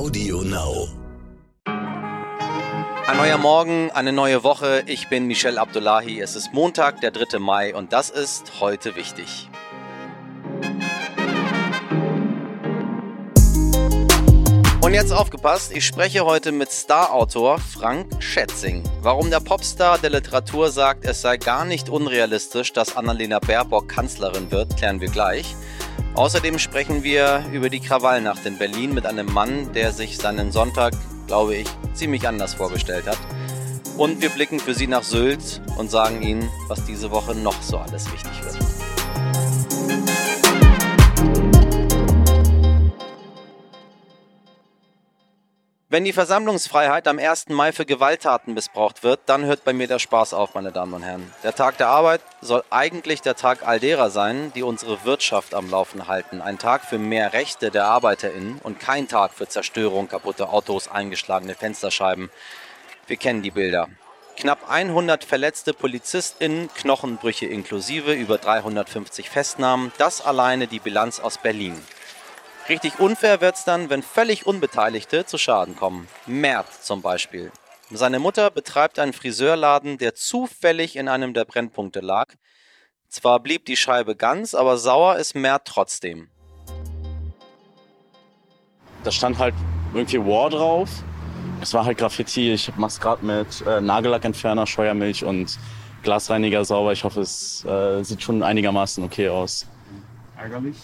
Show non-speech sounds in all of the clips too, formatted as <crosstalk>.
Audio Now. Ein neuer Morgen, eine neue Woche. Ich bin Michel Abdullahi. Es ist Montag, der 3. Mai und das ist heute wichtig. Und jetzt aufgepasst, ich spreche heute mit Starautor Frank Schätzing. Warum der Popstar der Literatur sagt, es sei gar nicht unrealistisch, dass Annalena Baerbock Kanzlerin wird, klären wir gleich. Außerdem sprechen wir über die Krawallnacht in Berlin mit einem Mann, der sich seinen Sonntag, glaube ich, ziemlich anders vorgestellt hat. Und wir blicken für Sie nach Sylt und sagen Ihnen, was diese Woche noch so alles wichtig wird. Wenn die Versammlungsfreiheit am 1. Mai für Gewalttaten missbraucht wird, dann hört bei mir der Spaß auf, meine Damen und Herren. Der Tag der Arbeit soll eigentlich der Tag all derer sein, die unsere Wirtschaft am Laufen halten. Ein Tag für mehr Rechte der ArbeiterInnen und kein Tag für Zerstörung, kaputte Autos, eingeschlagene Fensterscheiben. Wir kennen die Bilder. Knapp 100 verletzte PolizistInnen, Knochenbrüche inklusive, über 350 Festnahmen. Das alleine die Bilanz aus Berlin. Richtig unfair wird's dann, wenn völlig Unbeteiligte zu Schaden kommen. Mert zum Beispiel. Seine Mutter betreibt einen Friseurladen, der zufällig in einem der Brennpunkte lag. Zwar blieb die Scheibe ganz, aber sauer ist Mert trotzdem. Da stand halt irgendwie War drauf. Es war halt Graffiti. Ich mach's gerade mit äh, Nagellackentferner, Scheuermilch und Glasreiniger sauber. Ich hoffe, es äh, sieht schon einigermaßen okay aus. Ärgerlich.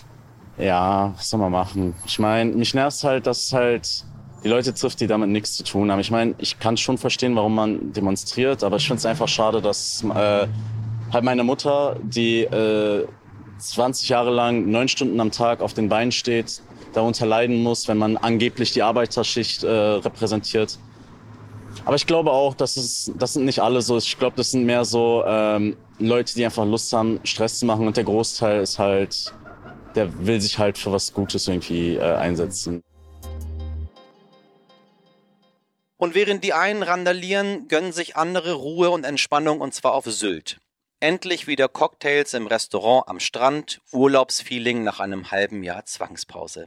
Ja, was soll man machen? Ich meine, mich nervt halt, dass es halt die Leute trifft, die damit nichts zu tun haben. Ich meine, ich kann schon verstehen, warum man demonstriert, aber ich finde es einfach schade, dass äh, halt meine Mutter, die äh, 20 Jahre lang neun Stunden am Tag auf den Beinen steht, darunter leiden muss, wenn man angeblich die Arbeiterschicht äh, repräsentiert. Aber ich glaube auch, dass es, das sind nicht alle so. Ich glaube, das sind mehr so ähm, Leute, die einfach Lust haben, Stress zu machen und der Großteil ist halt der will sich halt für was Gutes irgendwie äh, einsetzen. Und während die einen randalieren, gönnen sich andere Ruhe und Entspannung und zwar auf Sylt. Endlich wieder Cocktails im Restaurant am Strand, Urlaubsfeeling nach einem halben Jahr Zwangspause.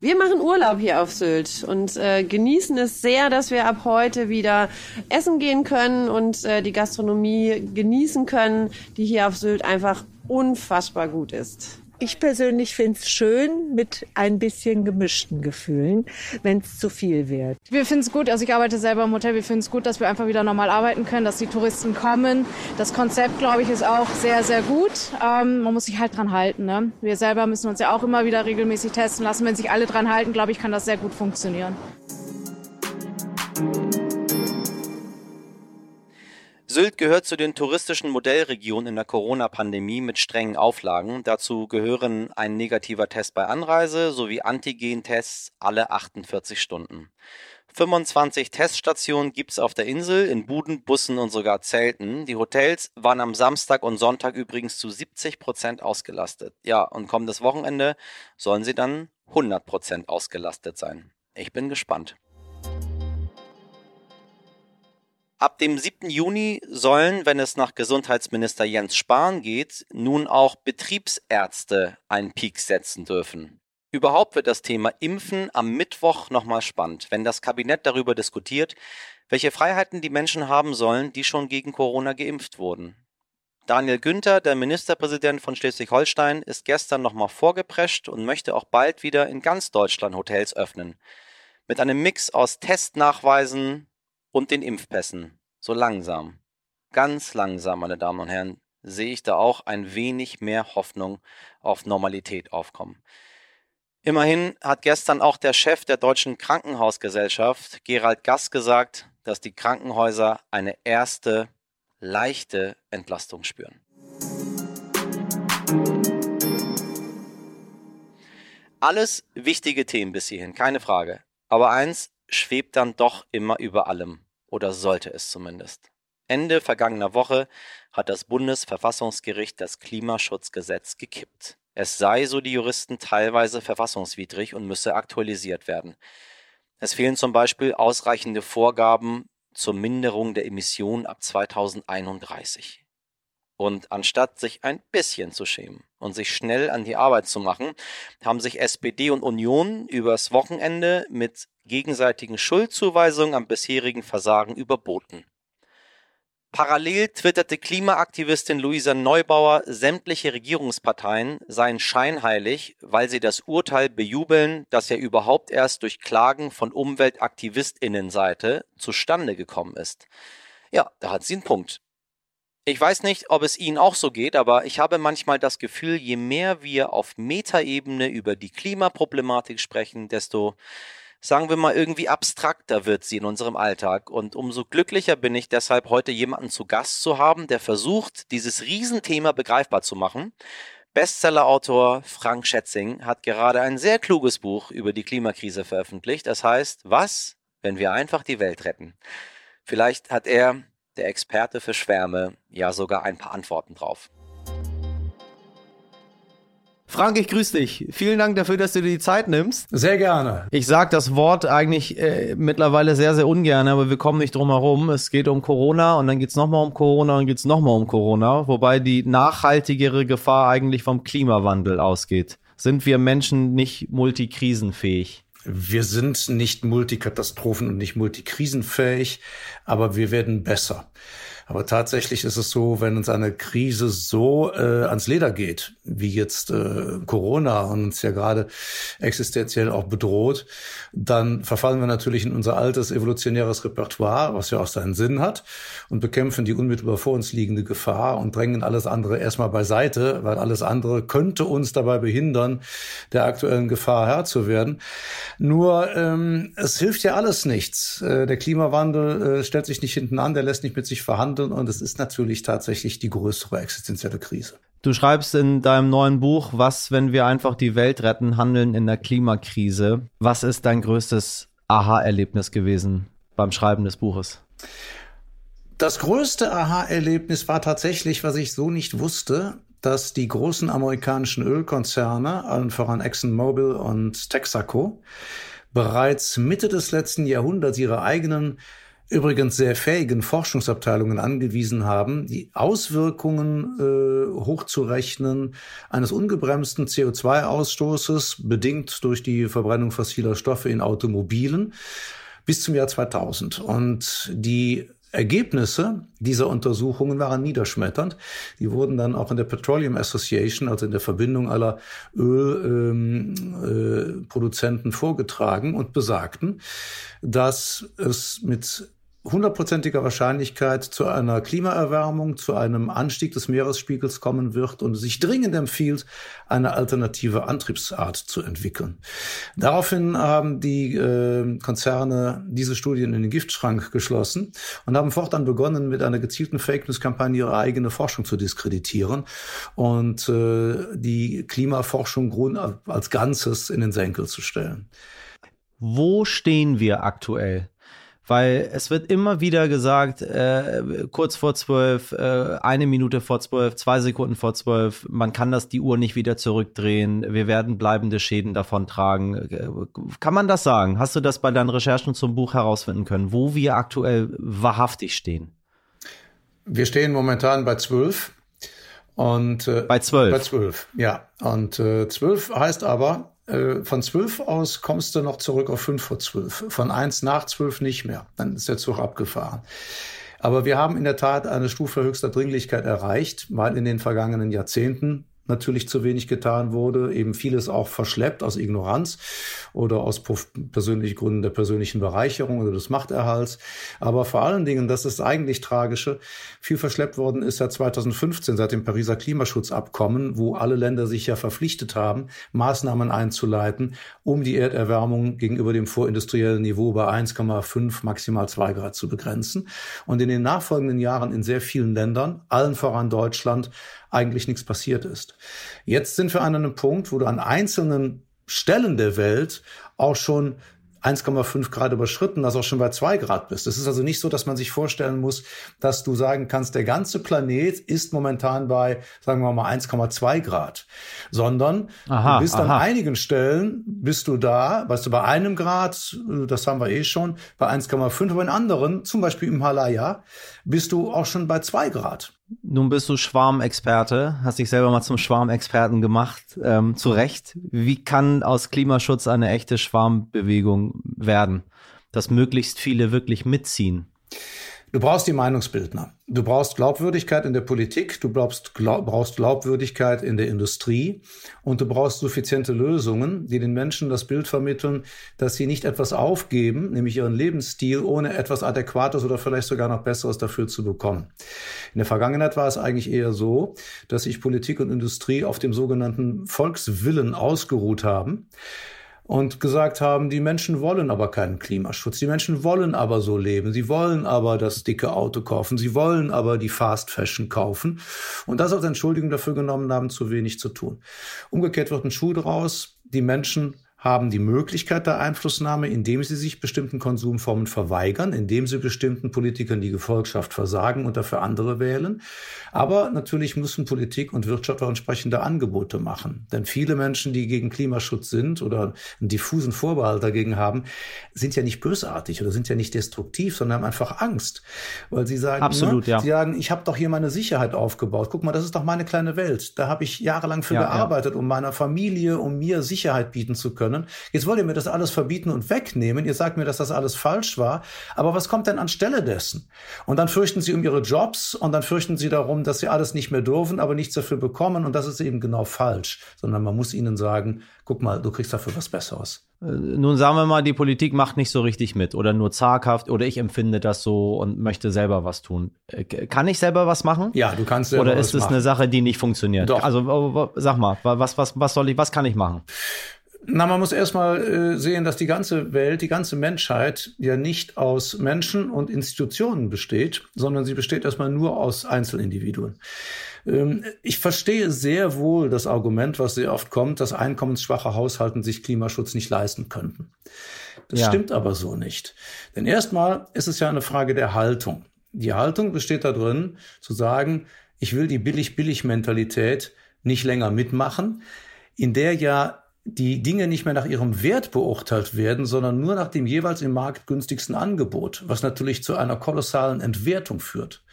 Wir machen Urlaub hier auf Sylt und äh, genießen es sehr, dass wir ab heute wieder essen gehen können und äh, die Gastronomie genießen können, die hier auf Sylt einfach unfassbar gut ist. Ich persönlich finde es schön mit ein bisschen gemischten Gefühlen, wenn es zu viel wird. Wir finden es gut, also ich arbeite selber im Hotel, wir finden es gut, dass wir einfach wieder normal arbeiten können, dass die Touristen kommen. Das Konzept, glaube ich, ist auch sehr, sehr gut. Ähm, man muss sich halt dran halten. Ne? Wir selber müssen uns ja auch immer wieder regelmäßig testen lassen. Wenn sich alle dran halten, glaube ich, kann das sehr gut funktionieren. Sylt gehört zu den touristischen Modellregionen in der Corona-Pandemie mit strengen Auflagen. Dazu gehören ein negativer Test bei Anreise sowie Antigen-Tests alle 48 Stunden. 25 Teststationen gibt's auf der Insel, in Buden, Bussen und sogar Zelten. Die Hotels waren am Samstag und Sonntag übrigens zu 70 Prozent ausgelastet. Ja, und kommendes Wochenende sollen sie dann 100 Prozent ausgelastet sein. Ich bin gespannt. Ab dem 7. Juni sollen, wenn es nach Gesundheitsminister Jens Spahn geht, nun auch Betriebsärzte einen Peak setzen dürfen. Überhaupt wird das Thema Impfen am Mittwoch nochmal spannend, wenn das Kabinett darüber diskutiert, welche Freiheiten die Menschen haben sollen, die schon gegen Corona geimpft wurden. Daniel Günther, der Ministerpräsident von Schleswig-Holstein, ist gestern nochmal vorgeprescht und möchte auch bald wieder in ganz Deutschland Hotels öffnen. Mit einem Mix aus Testnachweisen, und den Impfpässen. So langsam, ganz langsam, meine Damen und Herren, sehe ich da auch ein wenig mehr Hoffnung auf Normalität aufkommen. Immerhin hat gestern auch der Chef der Deutschen Krankenhausgesellschaft, Gerald Gass, gesagt, dass die Krankenhäuser eine erste leichte Entlastung spüren. Alles wichtige Themen bis hierhin, keine Frage. Aber eins schwebt dann doch immer über allem oder sollte es zumindest. Ende vergangener Woche hat das Bundesverfassungsgericht das Klimaschutzgesetz gekippt. Es sei, so die Juristen, teilweise verfassungswidrig und müsse aktualisiert werden. Es fehlen zum Beispiel ausreichende Vorgaben zur Minderung der Emissionen ab 2031. Und anstatt sich ein bisschen zu schämen und sich schnell an die Arbeit zu machen, haben sich SPD und Union übers Wochenende mit gegenseitigen Schuldzuweisungen am bisherigen Versagen überboten. Parallel twitterte Klimaaktivistin Luisa Neubauer, sämtliche Regierungsparteien seien scheinheilig, weil sie das Urteil bejubeln, das ja überhaupt erst durch Klagen von Umweltaktivistinnenseite zustande gekommen ist. Ja, da hat sie einen Punkt. Ich weiß nicht, ob es Ihnen auch so geht, aber ich habe manchmal das Gefühl, je mehr wir auf Metaebene über die Klimaproblematik sprechen, desto sagen wir mal, irgendwie abstrakter wird sie in unserem Alltag. Und umso glücklicher bin ich deshalb, heute jemanden zu Gast zu haben, der versucht, dieses Riesenthema begreifbar zu machen. Bestsellerautor Frank Schätzing hat gerade ein sehr kluges Buch über die Klimakrise veröffentlicht. Das heißt, was, wenn wir einfach die Welt retten? Vielleicht hat er, der Experte für Schwärme, ja sogar ein paar Antworten drauf. Frank, ich grüße dich. Vielen Dank dafür, dass du dir die Zeit nimmst. Sehr gerne. Ich sage das Wort eigentlich äh, mittlerweile sehr, sehr ungern, aber wir kommen nicht drum herum. Es geht um Corona und dann geht's nochmal um Corona und geht's nochmal um Corona, wobei die nachhaltigere Gefahr eigentlich vom Klimawandel ausgeht. Sind wir Menschen nicht multikrisenfähig? Wir sind nicht multikatastrophen und nicht multikrisenfähig, aber wir werden besser. Aber tatsächlich ist es so, wenn uns eine Krise so äh, ans Leder geht, wie jetzt äh, Corona und uns ja gerade existenziell auch bedroht, dann verfallen wir natürlich in unser altes evolutionäres Repertoire, was ja auch seinen Sinn hat, und bekämpfen die unmittelbar vor uns liegende Gefahr und drängen alles andere erstmal beiseite, weil alles andere könnte uns dabei behindern, der aktuellen Gefahr Herr zu werden. Nur ähm, es hilft ja alles nichts. Äh, der Klimawandel äh, stellt sich nicht hinten an, der lässt nicht mit sich verhandeln handeln und es ist natürlich tatsächlich die größere existenzielle Krise. Du schreibst in deinem neuen Buch, was, wenn wir einfach die Welt retten, handeln in der Klimakrise. Was ist dein größtes Aha-Erlebnis gewesen beim Schreiben des Buches? Das größte Aha-Erlebnis war tatsächlich, was ich so nicht wusste, dass die großen amerikanischen Ölkonzerne, allen voran ExxonMobil und Texaco, bereits Mitte des letzten Jahrhunderts ihre eigenen übrigens sehr fähigen Forschungsabteilungen angewiesen haben, die Auswirkungen äh, hochzurechnen eines ungebremsten CO2-Ausstoßes, bedingt durch die Verbrennung fossiler Stoffe in Automobilen, bis zum Jahr 2000. Und die Ergebnisse dieser Untersuchungen waren niederschmetternd. Die wurden dann auch in der Petroleum Association, also in der Verbindung aller Ölproduzenten, ähm, äh, vorgetragen und besagten, dass es mit hundertprozentiger Wahrscheinlichkeit zu einer Klimaerwärmung, zu einem Anstieg des Meeresspiegels kommen wird und sich dringend empfiehlt, eine alternative Antriebsart zu entwickeln. Daraufhin haben die äh, Konzerne diese Studien in den Giftschrank geschlossen und haben fortan begonnen, mit einer gezielten Fake News-Kampagne ihre eigene Forschung zu diskreditieren und äh, die Klimaforschung als Ganzes in den Senkel zu stellen. Wo stehen wir aktuell? Weil es wird immer wieder gesagt, äh, kurz vor zwölf, äh, eine Minute vor zwölf, zwei Sekunden vor zwölf, man kann das die Uhr nicht wieder zurückdrehen, wir werden bleibende Schäden davon tragen. Äh, kann man das sagen? Hast du das bei deinen Recherchen zum Buch herausfinden können, wo wir aktuell wahrhaftig stehen? Wir stehen momentan bei zwölf. Und äh, bei zwölf. Bei zwölf, ja. Und äh, zwölf heißt aber, von zwölf aus kommst du noch zurück auf fünf vor zwölf. Von eins nach zwölf nicht mehr. Dann ist der Zug abgefahren. Aber wir haben in der Tat eine Stufe höchster Dringlichkeit erreicht, weil in den vergangenen Jahrzehnten natürlich zu wenig getan wurde, eben vieles auch verschleppt aus Ignoranz oder aus persönlichen Gründen der persönlichen Bereicherung oder des Machterhalts. Aber vor allen Dingen, das ist eigentlich tragische, viel verschleppt worden ist seit 2015, seit dem Pariser Klimaschutzabkommen, wo alle Länder sich ja verpflichtet haben, Maßnahmen einzuleiten, um die Erderwärmung gegenüber dem vorindustriellen Niveau bei 1,5 maximal 2 Grad zu begrenzen. Und in den nachfolgenden Jahren in sehr vielen Ländern, allen voran Deutschland, eigentlich nichts passiert ist. Jetzt sind wir an einem Punkt, wo du an einzelnen Stellen der Welt auch schon 1,5 Grad überschritten, dass auch schon bei 2 Grad bist. Es ist also nicht so, dass man sich vorstellen muss, dass du sagen kannst, der ganze Planet ist momentan bei, sagen wir mal, 1,2 Grad, sondern aha, du bist aha. an einigen Stellen, bist du da, weißt du, bei einem Grad, das haben wir eh schon, bei 1,5, aber in anderen, zum Beispiel im Himalaya, bist du auch schon bei 2 Grad. Nun bist du Schwarmexperte, hast dich selber mal zum Schwarmexperten gemacht, ähm, zu Recht. Wie kann aus Klimaschutz eine echte Schwarmbewegung werden, dass möglichst viele wirklich mitziehen? Du brauchst die Meinungsbildner. Du brauchst Glaubwürdigkeit in der Politik, du brauchst, glaub, brauchst Glaubwürdigkeit in der Industrie und du brauchst suffiziente Lösungen, die den Menschen das Bild vermitteln, dass sie nicht etwas aufgeben, nämlich ihren Lebensstil, ohne etwas Adäquates oder vielleicht sogar noch Besseres dafür zu bekommen. In der Vergangenheit war es eigentlich eher so, dass sich Politik und Industrie auf dem sogenannten Volkswillen ausgeruht haben und gesagt haben, die Menschen wollen aber keinen Klimaschutz, die Menschen wollen aber so leben, sie wollen aber das dicke Auto kaufen, sie wollen aber die Fast Fashion kaufen. Und das als Entschuldigung dafür genommen haben, zu wenig zu tun. Umgekehrt wird ein Schuh draus, die Menschen haben die Möglichkeit der Einflussnahme, indem sie sich bestimmten Konsumformen verweigern, indem sie bestimmten Politikern die Gefolgschaft versagen und dafür andere wählen. Aber natürlich müssen Politik und Wirtschaft auch entsprechende Angebote machen. Denn viele Menschen, die gegen Klimaschutz sind oder einen diffusen Vorbehalt dagegen haben, sind ja nicht bösartig oder sind ja nicht destruktiv, sondern haben einfach Angst. Weil sie sagen, Absolut, ne, ja. sie sagen, ich habe doch hier meine Sicherheit aufgebaut. Guck mal, das ist doch meine kleine Welt. Da habe ich jahrelang für ja, gearbeitet, ja. um meiner Familie, um mir Sicherheit bieten zu können können. Jetzt wollt ihr mir das alles verbieten und wegnehmen. Ihr sagt mir, dass das alles falsch war. Aber was kommt denn anstelle dessen? Und dann fürchten sie um ihre Jobs und dann fürchten sie darum, dass sie alles nicht mehr dürfen, aber nichts dafür bekommen. Und das ist eben genau falsch. Sondern man muss ihnen sagen, guck mal, du kriegst dafür was Besseres. Äh, nun sagen wir mal, die Politik macht nicht so richtig mit oder nur zaghaft oder ich empfinde das so und möchte selber was tun. Äh, kann ich selber was machen? Ja, du kannst selber Oder ist es eine Sache, die nicht funktioniert? Doch. Also sag mal, was, was, was soll ich, was kann ich machen? Na, man muss erstmal äh, sehen, dass die ganze Welt, die ganze Menschheit ja nicht aus Menschen und Institutionen besteht, sondern sie besteht erstmal nur aus Einzelindividuen. Ähm, ich verstehe sehr wohl das Argument, was sehr oft kommt, dass einkommensschwache Haushalten sich Klimaschutz nicht leisten könnten. Das ja. stimmt aber so nicht. Denn erstmal ist es ja eine Frage der Haltung. Die Haltung besteht darin, zu sagen, ich will die Billig-Billig-Mentalität nicht länger mitmachen, in der ja die Dinge nicht mehr nach ihrem Wert beurteilt werden, sondern nur nach dem jeweils im Markt günstigsten Angebot, was natürlich zu einer kolossalen Entwertung führt.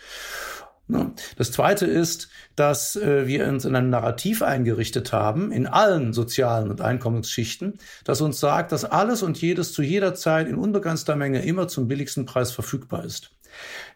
Das Zweite ist, dass äh, wir uns in ein Narrativ eingerichtet haben, in allen sozialen und Einkommensschichten, das uns sagt, dass alles und jedes zu jeder Zeit in unbegrenzter Menge immer zum billigsten Preis verfügbar ist.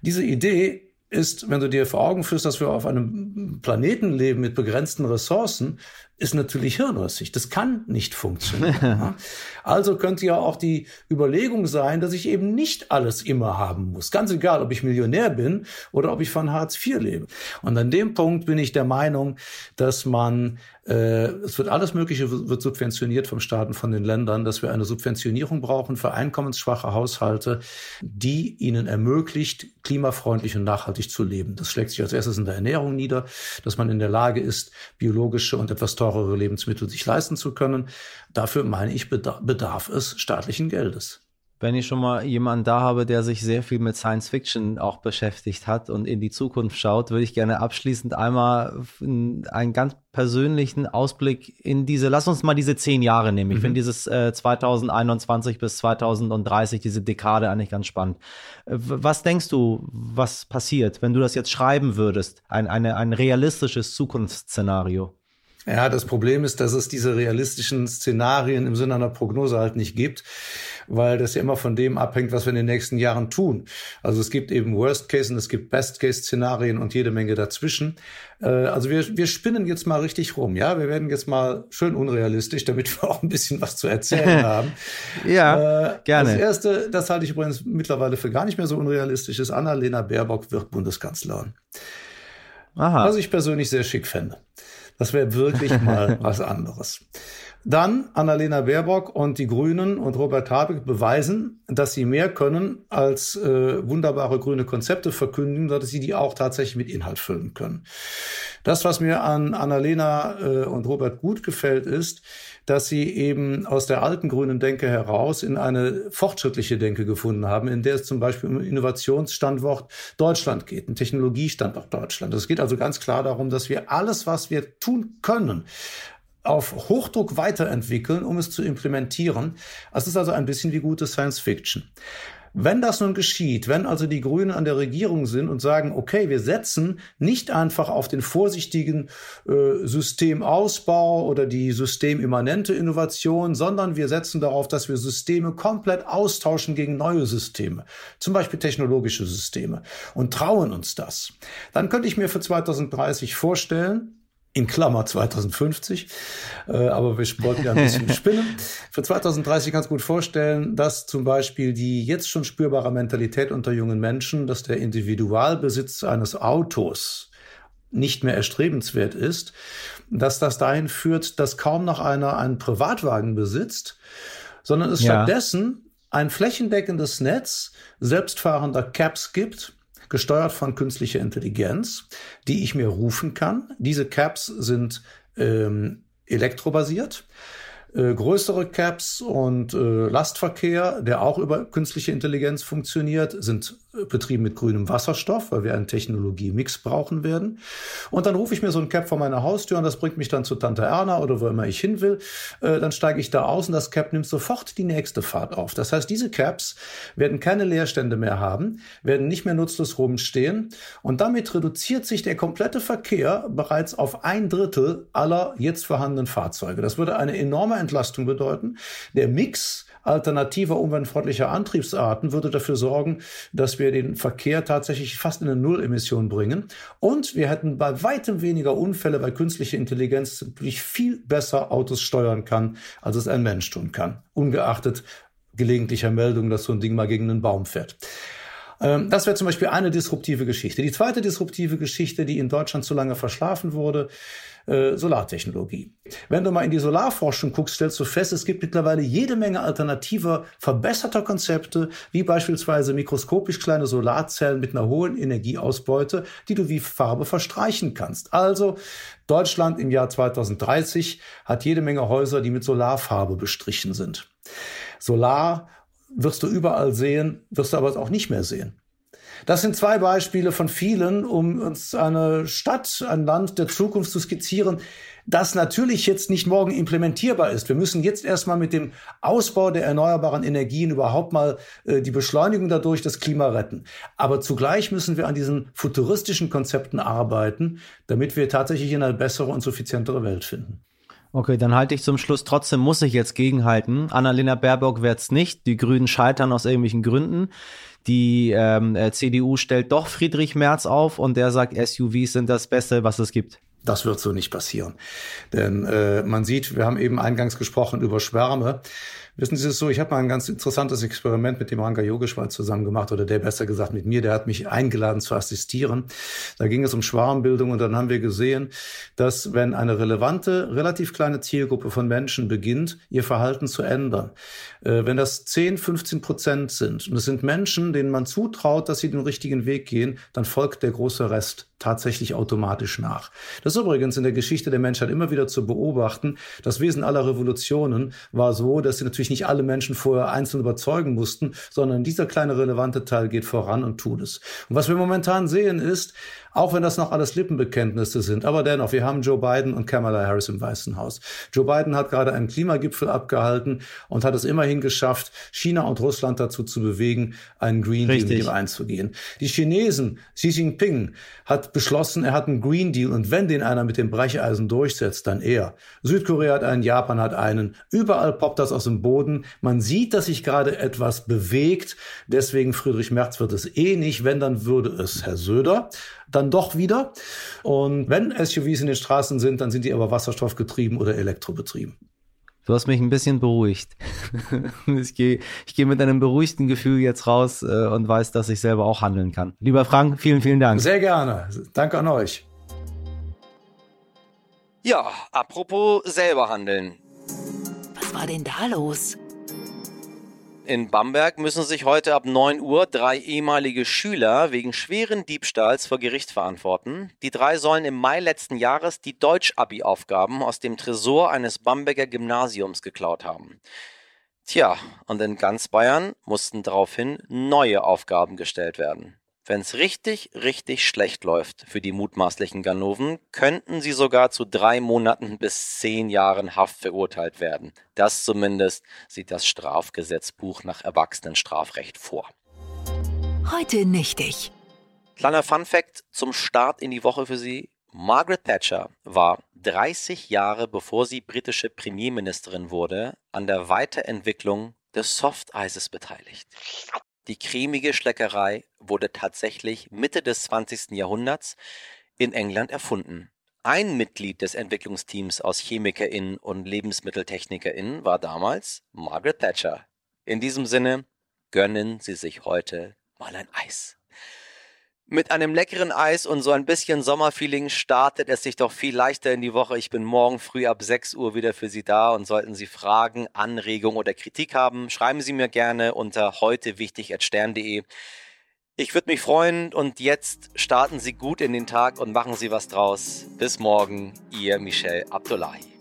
Diese Idee ist, wenn du dir vor Augen führst, dass wir auf einem Planeten leben mit begrenzten Ressourcen, ist natürlich hirnrissig. Das kann nicht funktionieren. <laughs> also könnte ja auch die Überlegung sein, dass ich eben nicht alles immer haben muss. Ganz egal, ob ich Millionär bin oder ob ich von Hartz IV lebe. Und an dem Punkt bin ich der Meinung, dass man, äh, es wird alles Mögliche wird subventioniert vom Staat und von den Ländern, dass wir eine Subventionierung brauchen für einkommensschwache Haushalte, die ihnen ermöglicht, klimafreundlich und nachhaltig zu leben. Das schlägt sich als erstes in der Ernährung nieder, dass man in der Lage ist, biologische und etwas teurere Lebensmittel sich leisten zu können. Dafür meine ich, bedarf es staatlichen Geldes. Wenn ich schon mal jemanden da habe, der sich sehr viel mit Science Fiction auch beschäftigt hat und in die Zukunft schaut, würde ich gerne abschließend einmal einen ganz persönlichen Ausblick in diese, lass uns mal diese zehn Jahre nehmen. Ich mhm. finde dieses äh, 2021 bis 2030, diese Dekade eigentlich ganz spannend. Äh, was denkst du, was passiert, wenn du das jetzt schreiben würdest? Ein, eine, ein realistisches Zukunftsszenario? Ja, das Problem ist, dass es diese realistischen Szenarien im Sinne einer Prognose halt nicht gibt, weil das ja immer von dem abhängt, was wir in den nächsten Jahren tun. Also es gibt eben Worst-Case und es gibt Best-Case-Szenarien und jede Menge dazwischen. Äh, also wir, wir spinnen jetzt mal richtig rum, ja. Wir werden jetzt mal schön unrealistisch, damit wir auch ein bisschen was zu erzählen <laughs> haben. ja, äh, gerne. Das erste, das halte ich übrigens mittlerweile für gar nicht mehr so unrealistisch, ist Annalena Baerbock wird Bundeskanzlerin. Aha. Was ich persönlich sehr schick fände. Das wäre wirklich <laughs> mal was anderes. Dann Annalena Baerbock und die Grünen und Robert Habeck beweisen, dass sie mehr können als äh, wunderbare grüne Konzepte verkündigen, dass sie die auch tatsächlich mit Inhalt füllen können. Das, was mir an Annalena äh, und Robert gut gefällt, ist, dass sie eben aus der alten grünen Denke heraus in eine fortschrittliche Denke gefunden haben, in der es zum Beispiel um Innovationsstandort Deutschland geht, ein Technologiestandort Deutschland. Es geht also ganz klar darum, dass wir alles, was wir tun können, auf Hochdruck weiterentwickeln, um es zu implementieren. Es ist also ein bisschen wie gute Science Fiction. Wenn das nun geschieht, wenn also die Grünen an der Regierung sind und sagen, okay, wir setzen nicht einfach auf den vorsichtigen äh, Systemausbau oder die systemimmanente Innovation, sondern wir setzen darauf, dass wir Systeme komplett austauschen gegen neue Systeme, zum Beispiel technologische Systeme, und trauen uns das, dann könnte ich mir für 2030 vorstellen, in Klammer 2050, äh, aber wir wollten ja ein bisschen <laughs> spinnen. Für 2030 ganz gut vorstellen, dass zum Beispiel die jetzt schon spürbare Mentalität unter jungen Menschen, dass der Individualbesitz eines Autos nicht mehr erstrebenswert ist, dass das dahin führt, dass kaum noch einer einen Privatwagen besitzt, sondern es ja. stattdessen ein flächendeckendes Netz selbstfahrender Caps gibt, gesteuert von künstlicher Intelligenz, die ich mir rufen kann. Diese Caps sind ähm, elektrobasiert äh, größere Caps und äh, Lastverkehr, der auch über künstliche Intelligenz funktioniert, sind äh, betrieben mit grünem Wasserstoff, weil wir einen Technologiemix brauchen werden. Und dann rufe ich mir so ein Cap vor meiner Haustür und das bringt mich dann zu Tante Erna oder wo immer ich hin will. Äh, dann steige ich da aus und das Cap nimmt sofort die nächste Fahrt auf. Das heißt, diese Caps werden keine Leerstände mehr haben, werden nicht mehr nutzlos rumstehen und damit reduziert sich der komplette Verkehr bereits auf ein Drittel aller jetzt vorhandenen Fahrzeuge. Das würde eine enorme Entlastung bedeuten. Der Mix alternativer umweltfreundlicher Antriebsarten würde dafür sorgen, dass wir den Verkehr tatsächlich fast in eine Nullemission bringen. Und wir hätten bei weitem weniger Unfälle, weil künstliche Intelligenz wirklich viel besser Autos steuern kann, als es ein Mensch tun kann. Ungeachtet gelegentlicher Meldungen, dass so ein Ding mal gegen einen Baum fährt. Ähm, das wäre zum Beispiel eine disruptive Geschichte. Die zweite disruptive Geschichte, die in Deutschland zu lange verschlafen wurde, äh, Solartechnologie. Wenn du mal in die Solarforschung guckst, stellst du fest, es gibt mittlerweile jede Menge alternativer, verbesserter Konzepte, wie beispielsweise mikroskopisch kleine Solarzellen mit einer hohen Energieausbeute, die du wie Farbe verstreichen kannst. Also Deutschland im Jahr 2030 hat jede Menge Häuser, die mit Solarfarbe bestrichen sind. Solar wirst du überall sehen, wirst du aber auch nicht mehr sehen. Das sind zwei Beispiele von vielen, um uns eine Stadt, ein Land der Zukunft zu skizzieren, das natürlich jetzt nicht morgen implementierbar ist. Wir müssen jetzt erstmal mit dem Ausbau der erneuerbaren Energien überhaupt mal äh, die Beschleunigung dadurch das Klima retten. Aber zugleich müssen wir an diesen futuristischen Konzepten arbeiten, damit wir tatsächlich in eine bessere und suffizientere Welt finden. Okay, dann halte ich zum Schluss. Trotzdem muss ich jetzt gegenhalten. Annalena Baerbock wird's nicht. Die Grünen scheitern aus irgendwelchen Gründen. Die ähm, äh, CDU stellt doch Friedrich Merz auf und der sagt, SUVs sind das Beste, was es gibt. Das wird so nicht passieren. Denn äh, man sieht, wir haben eben eingangs gesprochen über Schwärme. Wissen Sie es so, ich habe mal ein ganz interessantes Experiment mit dem Ranga Yogeshwar zusammen gemacht, oder der besser gesagt mit mir, der hat mich eingeladen zu assistieren. Da ging es um Schwarmbildung und dann haben wir gesehen, dass wenn eine relevante, relativ kleine Zielgruppe von Menschen beginnt, ihr Verhalten zu ändern, äh, wenn das 10, 15 Prozent sind, und es sind Menschen, denen man zutraut, dass sie den richtigen Weg gehen, dann folgt der große Rest tatsächlich automatisch nach. Das ist übrigens in der Geschichte der Menschheit immer wieder zu beobachten. Das Wesen aller Revolutionen war so, dass sie natürlich nicht alle Menschen vorher einzeln überzeugen mussten, sondern dieser kleine relevante Teil geht voran und tut es. Und was wir momentan sehen ist, auch wenn das noch alles Lippenbekenntnisse sind. Aber dennoch, wir haben Joe Biden und Kamala Harris im Weißen Haus. Joe Biden hat gerade einen Klimagipfel abgehalten und hat es immerhin geschafft, China und Russland dazu zu bewegen, einen Green Richtig. Deal mit ihm einzugehen. Die Chinesen, Xi Jinping, hat beschlossen, er hat einen Green Deal und wenn den einer mit dem Brecheisen durchsetzt, dann er. Südkorea hat einen, Japan hat einen. Überall poppt das aus dem Boden. Man sieht, dass sich gerade etwas bewegt. Deswegen Friedrich Merz wird es eh nicht. Wenn, dann würde es Herr Söder dann doch wieder. Und wenn SUVs in den Straßen sind, dann sind die aber wasserstoffgetrieben oder elektrobetrieben. Du hast mich ein bisschen beruhigt. <laughs> ich gehe ich geh mit einem beruhigten Gefühl jetzt raus äh, und weiß, dass ich selber auch handeln kann. Lieber Frank, vielen, vielen Dank. Sehr gerne. Danke an euch. Ja, apropos selber handeln. Was war denn da los? In Bamberg müssen sich heute ab 9 Uhr drei ehemalige Schüler wegen schweren Diebstahls vor Gericht verantworten. Die drei sollen im Mai letzten Jahres die Deutsch-Abi-Aufgaben aus dem Tresor eines Bamberger Gymnasiums geklaut haben. Tja, und in ganz Bayern mussten daraufhin neue Aufgaben gestellt werden. Wenn es richtig, richtig schlecht läuft für die mutmaßlichen Ganoven, könnten sie sogar zu drei Monaten bis zehn Jahren Haft verurteilt werden. Das zumindest sieht das Strafgesetzbuch nach Erwachsenenstrafrecht vor. Heute nichtig. Kleiner Fun-Fact zum Start in die Woche für Sie. Margaret Thatcher war 30 Jahre bevor sie britische Premierministerin wurde, an der Weiterentwicklung des Softeises beteiligt. Die cremige Schleckerei wurde tatsächlich Mitte des 20. Jahrhunderts in England erfunden. Ein Mitglied des Entwicklungsteams aus ChemikerInnen und LebensmitteltechnikerInnen war damals Margaret Thatcher. In diesem Sinne gönnen Sie sich heute mal ein Eis. Mit einem leckeren Eis und so ein bisschen Sommerfeeling startet es sich doch viel leichter in die Woche. Ich bin morgen früh ab 6 Uhr wieder für Sie da und sollten Sie Fragen, Anregungen oder Kritik haben, schreiben Sie mir gerne unter heutewichtig.stern.de. Ich würde mich freuen und jetzt starten Sie gut in den Tag und machen Sie was draus. Bis morgen, Ihr Michel Abdullahi.